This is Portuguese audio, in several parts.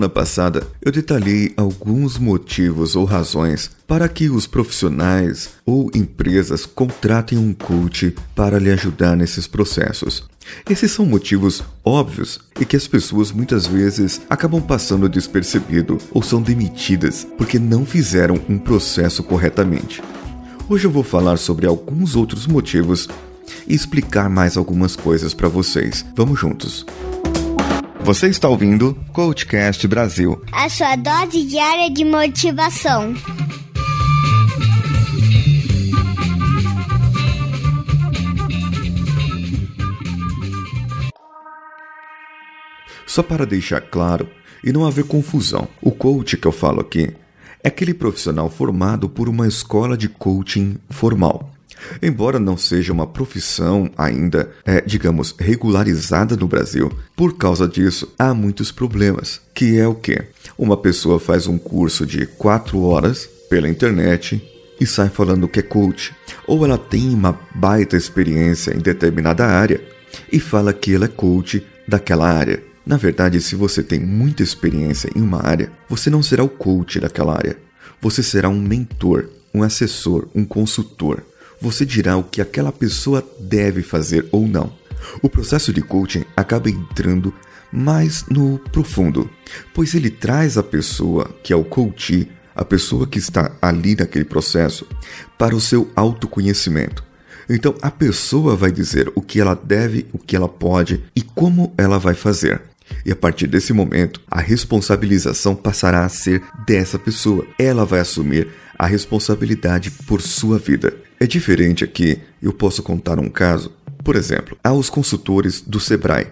Na passada, eu detalhei alguns motivos ou razões para que os profissionais ou empresas contratem um coach para lhe ajudar nesses processos. Esses são motivos óbvios e que as pessoas muitas vezes acabam passando despercebido ou são demitidas porque não fizeram um processo corretamente. Hoje eu vou falar sobre alguns outros motivos e explicar mais algumas coisas para vocês. Vamos juntos. Você está ouvindo Coachcast Brasil a sua dose diária de motivação. Só para deixar claro e não haver confusão, o coach que eu falo aqui é aquele profissional formado por uma escola de coaching formal. Embora não seja uma profissão ainda, é, digamos, regularizada no Brasil, por causa disso há muitos problemas. Que é o que? Uma pessoa faz um curso de 4 horas pela internet e sai falando que é coach, ou ela tem uma baita experiência em determinada área e fala que ela é coach daquela área. Na verdade, se você tem muita experiência em uma área, você não será o coach daquela área. Você será um mentor, um assessor, um consultor você dirá o que aquela pessoa deve fazer ou não. O processo de coaching acaba entrando mais no profundo, pois ele traz a pessoa que é o coach, a pessoa que está ali naquele processo, para o seu autoconhecimento. Então a pessoa vai dizer o que ela deve, o que ela pode e como ela vai fazer. E a partir desse momento, a responsabilização passará a ser dessa pessoa. Ela vai assumir a responsabilidade por sua vida. É diferente aqui, eu posso contar um caso. Por exemplo, há os consultores do Sebrae,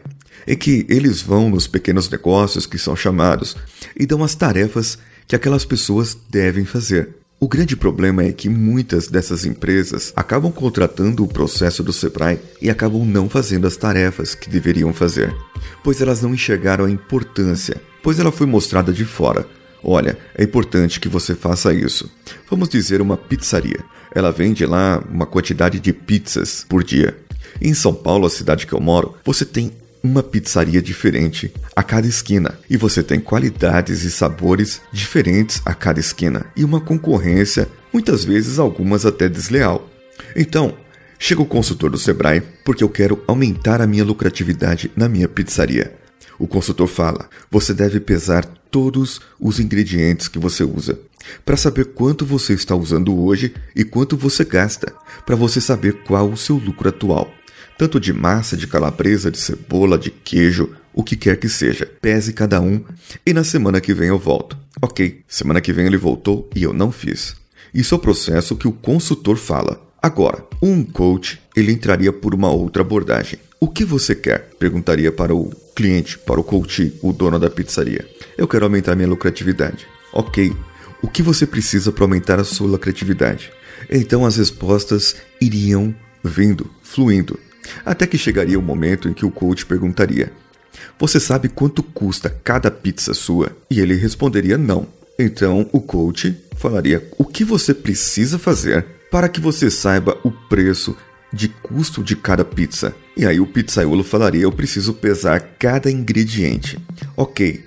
em que eles vão nos pequenos negócios que são chamados e dão as tarefas que aquelas pessoas devem fazer. O grande problema é que muitas dessas empresas acabam contratando o processo do Sebrae e acabam não fazendo as tarefas que deveriam fazer, pois elas não enxergaram a importância, pois ela foi mostrada de fora. Olha, é importante que você faça isso. Vamos dizer uma pizzaria. Ela vende lá uma quantidade de pizzas por dia. Em São Paulo, a cidade que eu moro, você tem uma pizzaria diferente a cada esquina e você tem qualidades e sabores diferentes a cada esquina e uma concorrência, muitas vezes algumas até desleal. Então, chega o consultor do Sebrae porque eu quero aumentar a minha lucratividade na minha pizzaria. O consultor fala: você deve pesar todos os ingredientes que você usa para saber quanto você está usando hoje e quanto você gasta, para você saber qual o seu lucro atual tanto de massa, de calabresa, de cebola, de queijo, o que quer que seja. Pese cada um e na semana que vem eu volto. Ok, semana que vem ele voltou e eu não fiz. Isso é o processo que o consultor fala. Agora, um coach, ele entraria por uma outra abordagem. O que você quer? Perguntaria para o cliente, para o coach, o dono da pizzaria. Eu quero aumentar minha lucratividade. Ok. O que você precisa para aumentar a sua lucratividade? Então as respostas iriam vindo, fluindo. Até que chegaria o momento em que o coach perguntaria: Você sabe quanto custa cada pizza sua? E ele responderia não. Então o coach falaria: O que você precisa fazer para que você saiba o preço de custo de cada pizza? E aí o pizzaiolo falaria: Eu preciso pesar cada ingrediente. Ok,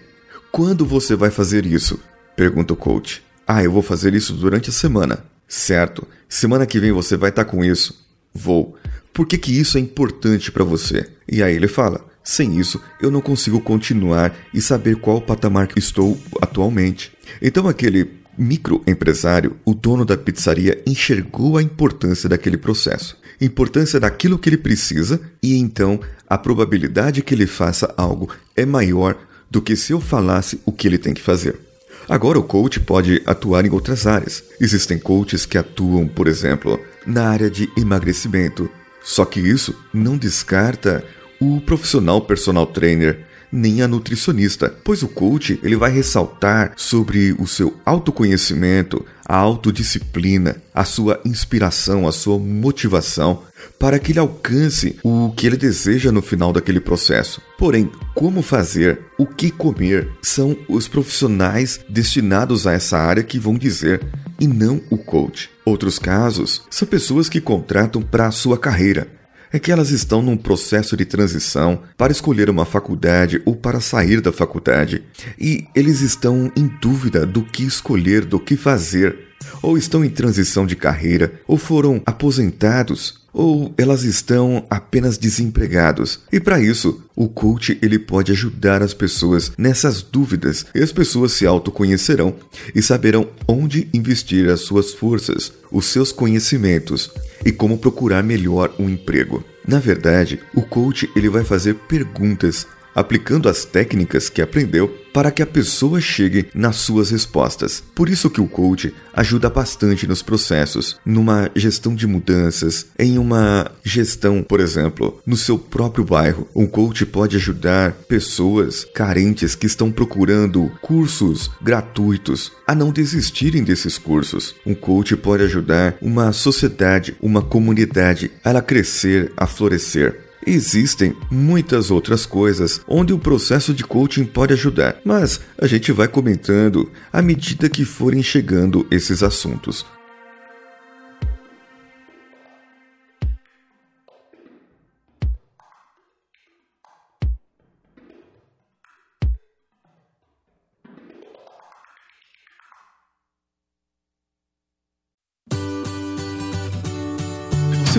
quando você vai fazer isso? Pergunta o coach. Ah, eu vou fazer isso durante a semana. Certo, semana que vem você vai estar com isso. Vou. Por que, que isso é importante para você? E aí ele fala: sem isso, eu não consigo continuar e saber qual patamar que estou atualmente. Então aquele microempresário, o dono da pizzaria, enxergou a importância daquele processo, importância daquilo que ele precisa, e então a probabilidade que ele faça algo é maior do que se eu falasse o que ele tem que fazer. Agora o coach pode atuar em outras áreas. Existem coaches que atuam, por exemplo, na área de emagrecimento, só que isso não descarta o profissional personal trainer nem a nutricionista, pois o coach ele vai ressaltar sobre o seu autoconhecimento, a autodisciplina, a sua inspiração, a sua motivação para que ele alcance o que ele deseja no final daquele processo. Porém, como fazer, o que comer, são os profissionais destinados a essa área que vão dizer e não o coach. Outros casos são pessoas que contratam para a sua carreira. é que elas estão num processo de transição para escolher uma faculdade ou para sair da faculdade, e eles estão em dúvida do que escolher, do que fazer, ou estão em transição de carreira, ou foram aposentados, ou elas estão apenas desempregados. E para isso, o coach ele pode ajudar as pessoas nessas dúvidas e as pessoas se autoconhecerão e saberão onde investir as suas forças, os seus conhecimentos e como procurar melhor um emprego. Na verdade, o coach ele vai fazer perguntas aplicando as técnicas que aprendeu para que a pessoa chegue nas suas respostas. Por isso que o coach ajuda bastante nos processos, numa gestão de mudanças, em uma gestão, por exemplo, no seu próprio bairro. Um coach pode ajudar pessoas carentes que estão procurando cursos gratuitos a não desistirem desses cursos. Um coach pode ajudar uma sociedade, uma comunidade a ela crescer, a florescer. Existem muitas outras coisas onde o processo de coaching pode ajudar, mas a gente vai comentando à medida que forem chegando esses assuntos.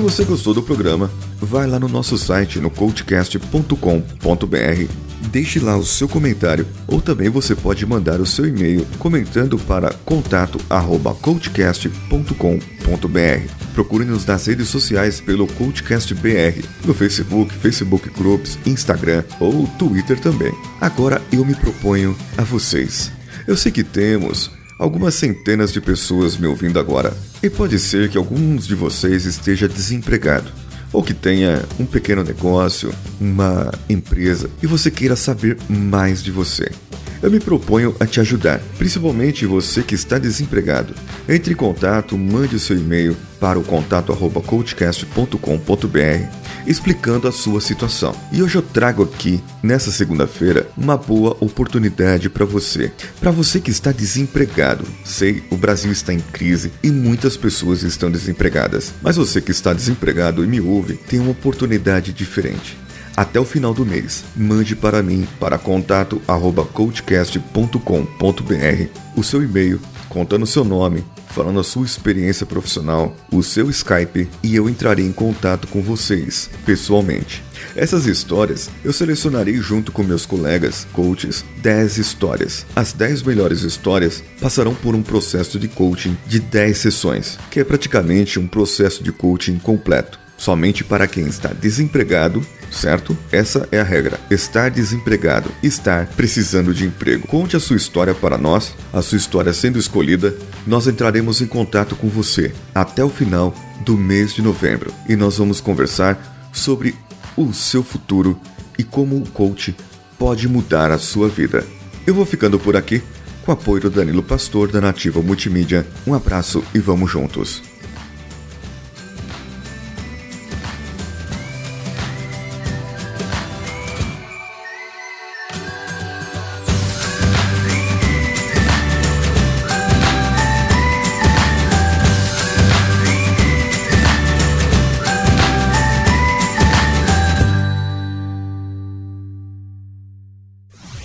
Se você gostou do programa, vai lá no nosso site no coachcast.com.br, deixe lá o seu comentário ou também você pode mandar o seu e-mail comentando para contato@coachcast.com.br. Procure-nos nas redes sociais pelo CoachCastBR, no Facebook, Facebook Groups, Instagram ou Twitter também. Agora eu me proponho a vocês. Eu sei que temos algumas centenas de pessoas me ouvindo agora. E pode ser que alguns de vocês esteja desempregado ou que tenha um pequeno negócio, uma empresa e você queira saber mais de você. Eu me proponho a te ajudar, principalmente você que está desempregado. Entre em contato, mande o seu e-mail para o contato coachcast.com.br explicando a sua situação. E hoje eu trago aqui, nessa segunda-feira, uma boa oportunidade para você. Para você que está desempregado. Sei, o Brasil está em crise e muitas pessoas estão desempregadas. Mas você que está desempregado e me ouve, tem uma oportunidade diferente até o final do mês. Mande para mim para contato@coachcast.com.br o seu e-mail contando seu nome, falando a sua experiência profissional, o seu Skype e eu entrarei em contato com vocês pessoalmente. Essas histórias eu selecionarei junto com meus colegas coaches 10 histórias. As 10 melhores histórias passarão por um processo de coaching de 10 sessões, que é praticamente um processo de coaching completo somente para quem está desempregado, certo? Essa é a regra. Estar desempregado, estar precisando de emprego. Conte a sua história para nós, a sua história sendo escolhida, nós entraremos em contato com você até o final do mês de novembro e nós vamos conversar sobre o seu futuro e como o coach pode mudar a sua vida. Eu vou ficando por aqui com apoio do Danilo Pastor da Nativa Multimídia. Um abraço e vamos juntos.